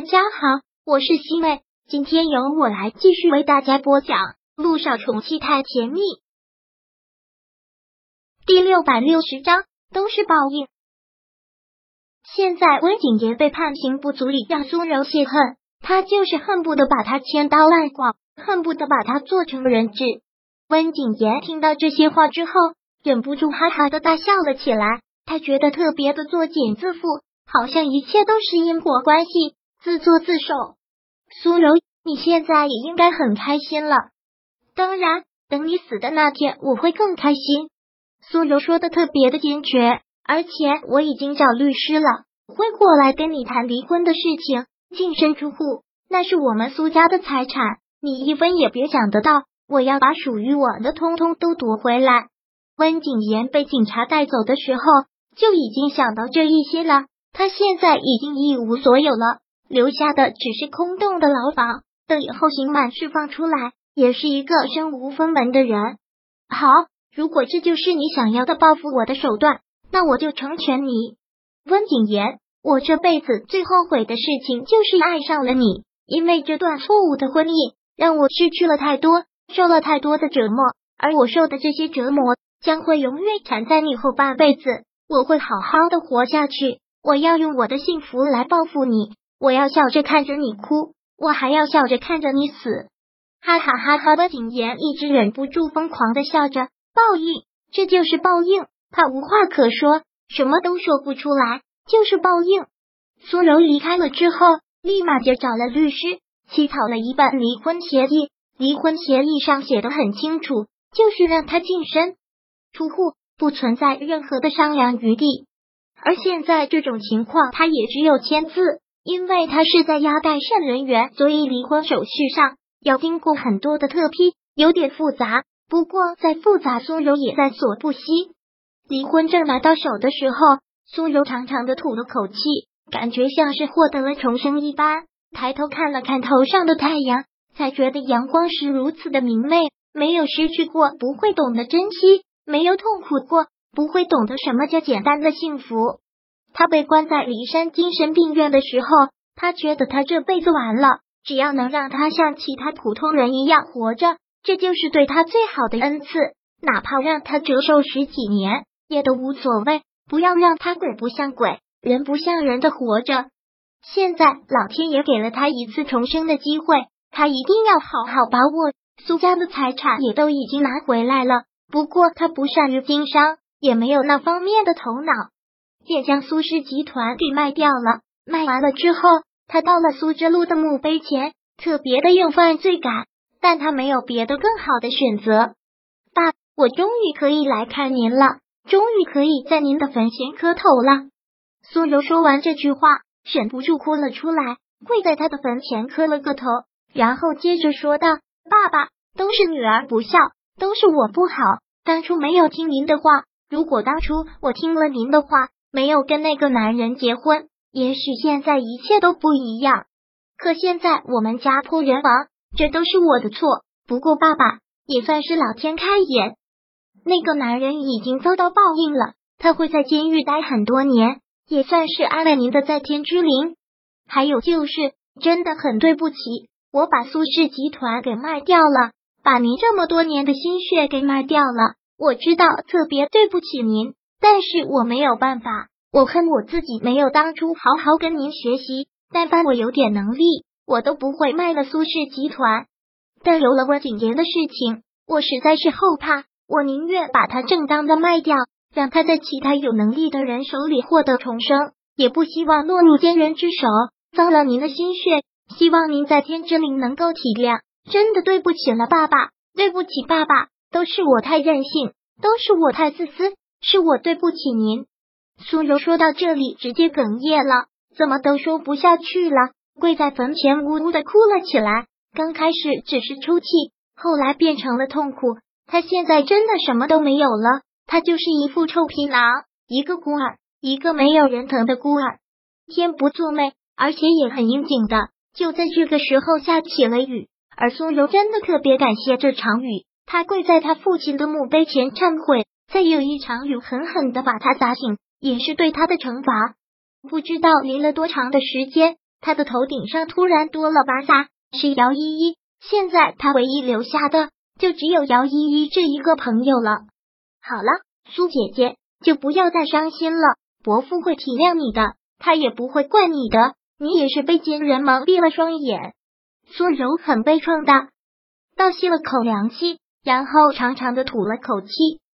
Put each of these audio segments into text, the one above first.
大家好，我是西妹，今天由我来继续为大家播讲《路上宠妻太甜蜜》第六百六十章，都是报应。现在温景言被判刑，不足以让苏柔泄恨，他就是恨不得把他千刀万剐，恨不得把他做成人质。温景言听到这些话之后，忍不住哈哈的大笑了起来，他觉得特别的作茧自缚，好像一切都是因果关系。自作自受，苏柔，你现在也应该很开心了。当然，等你死的那天，我会更开心。苏柔说的特别的坚决，而且我已经找律师了，会过来跟你谈离婚的事情。净身出户，那是我们苏家的财产，你一分也别想得到。我要把属于我的通通都夺回来。温景言被警察带走的时候，就已经想到这一些了。他现在已经一无所有了。留下的只是空洞的牢房，等以后刑满释放出来，也是一个身无分文的人。好，如果这就是你想要的报复我的手段，那我就成全你。温景言，我这辈子最后悔的事情就是爱上了你，因为这段错误的婚姻让我失去了太多，受了太多的折磨，而我受的这些折磨将会永远缠在你后半辈子。我会好好的活下去，我要用我的幸福来报复你。我要笑着看着你哭，我还要笑着看着你死，哈哈哈哈！的景言一直忍不住疯狂的笑着，报应，这就是报应。他无话可说，什么都说不出来，就是报应。苏柔离开了之后，立马就找了律师，起草了一份离婚协议。离婚协议上写的很清楚，就是让他净身出户，不存在任何的商量余地。而现在这种情况，他也只有签字。因为他是在押代审人员，所以离婚手续上要经过很多的特批，有点复杂。不过再复杂，苏柔也在所不惜。离婚证拿到手的时候，苏柔长长的吐了口气，感觉像是获得了重生一般。抬头看了看头上的太阳，才觉得阳光是如此的明媚。没有失去过，不会懂得珍惜；没有痛苦过，不会懂得什么叫简单的幸福。他被关在骊山精神病院的时候，他觉得他这辈子完了。只要能让他像其他普通人一样活着，这就是对他最好的恩赐。哪怕让他折寿十几年，也都无所谓。不要让他鬼不像鬼，人不像人的活着。现在老天爷给了他一次重生的机会，他一定要好好把握。苏家的财产也都已经拿回来了，不过他不善于经商，也没有那方面的头脑。便将苏氏集团给卖掉了。卖完了之后，他到了苏之路的墓碑前，特别的有犯罪感。但他没有别的更好的选择。爸，我终于可以来看您了，终于可以在您的坟前磕头了。苏柔说完这句话，忍不住哭了出来，跪在他的坟前磕了个头，然后接着说道：“爸爸，都是女儿不孝，都是我不好，当初没有听您的话。如果当初我听了您的话。”没有跟那个男人结婚，也许现在一切都不一样。可现在我们家破人亡，这都是我的错。不过爸爸也算是老天开眼，那个男人已经遭到报应了，他会在监狱待很多年，也算是安了您的在天之灵。还有就是，真的很对不起，我把苏氏集团给卖掉了，把您这么多年的心血给卖掉了。我知道特别对不起您。但是我没有办法，我恨我自己没有当初好好跟您学习。但凡我有点能力，我都不会卖了苏氏集团。但有了温景言的事情，我实在是后怕。我宁愿把他正当的卖掉，让他在其他有能力的人手里获得重生，也不希望落入奸人之手，脏了您的心血。希望您在天之灵能够体谅。真的对不起了，爸爸，对不起，爸爸，都是我太任性，都是我太自私。是我对不起您。苏柔说到这里，直接哽咽了，怎么都说不下去了，跪在坟前呜呜的哭了起来。刚开始只是出气，后来变成了痛苦。他现在真的什么都没有了，他就是一副臭皮囊，一个孤儿，一个没有人疼的孤儿。天不作美，而且也很应景的，就在这个时候下起了雨。而苏柔真的特别感谢这场雨，他跪在他父亲的墓碑前忏悔。再有一场雨狠狠的把他砸醒，也是对他的惩罚。不知道淋了多长的时间，他的头顶上突然多了把伞，是姚依依。现在他唯一留下的就只有姚依依这一个朋友了。好了，苏姐姐，就不要再伤心了，伯父会体谅你的，他也不会怪你的。你也是被奸人蒙蔽了双眼。苏柔很悲怆的倒吸了口凉气，然后长长的吐了口气，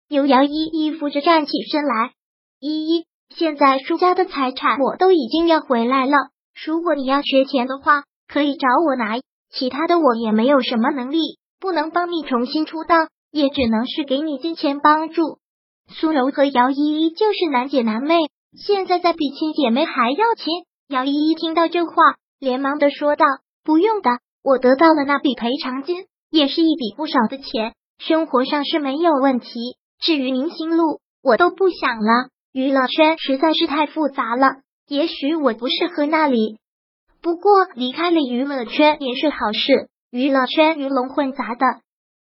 由姚依依扶着站起身来。依依，现在苏家的财产我都已经要回来了，如果你要缺钱的话，可以找我拿。其他的我也没有什么能力，不能帮你重新出道，也只能是给你金钱帮助。苏柔和姚依依就是难姐难妹，现在在比亲姐妹还要亲。姚依依听到这话，连忙的说道：“不用的，我得到了那笔赔偿金，也是一笔不少的钱，生活上是没有问题。至于明星路，我都不想了，娱乐圈实在是太复杂了，也许我不适合那里。”不过离开了娱乐圈也是好事，娱乐圈鱼龙混杂的。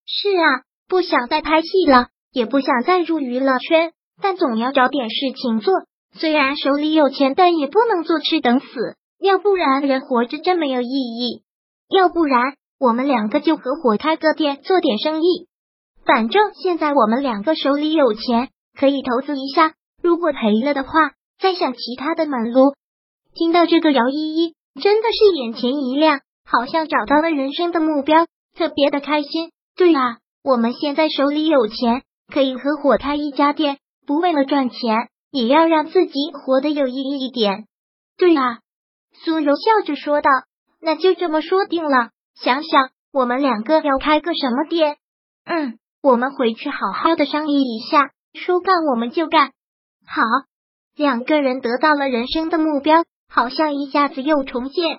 是啊，不想再拍戏了，也不想再入娱乐圈，但总要找点事情做。虽然手里有钱，但也不能坐吃等死，要不然人活着真没有意义。要不然我们两个就合伙开个店，做点生意。反正现在我们两个手里有钱，可以投资一下。如果赔了的话，再想其他的门路。听到这个，姚依依。真的是眼前一亮，好像找到了人生的目标，特别的开心。对啊，我们现在手里有钱，可以合伙开一家店，不为了赚钱，也要让自己活得有意义一点。对啊，苏柔笑着说道：“那就这么说定了。想想我们两个要开个什么店？嗯，我们回去好好的商议一下，说干我们就干。好，两个人得到了人生的目标。”好像一下子又重现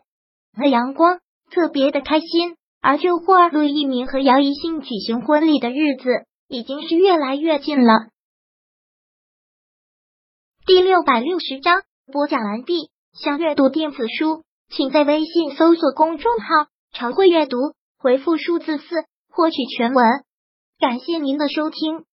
了阳光，特别的开心。而这会儿，陆一鸣和姚一信举行婚礼的日子已经是越来越近了。第六百六十章播讲完毕。想阅读电子书，请在微信搜索公众号“常会阅读”，回复数字四获取全文。感谢您的收听。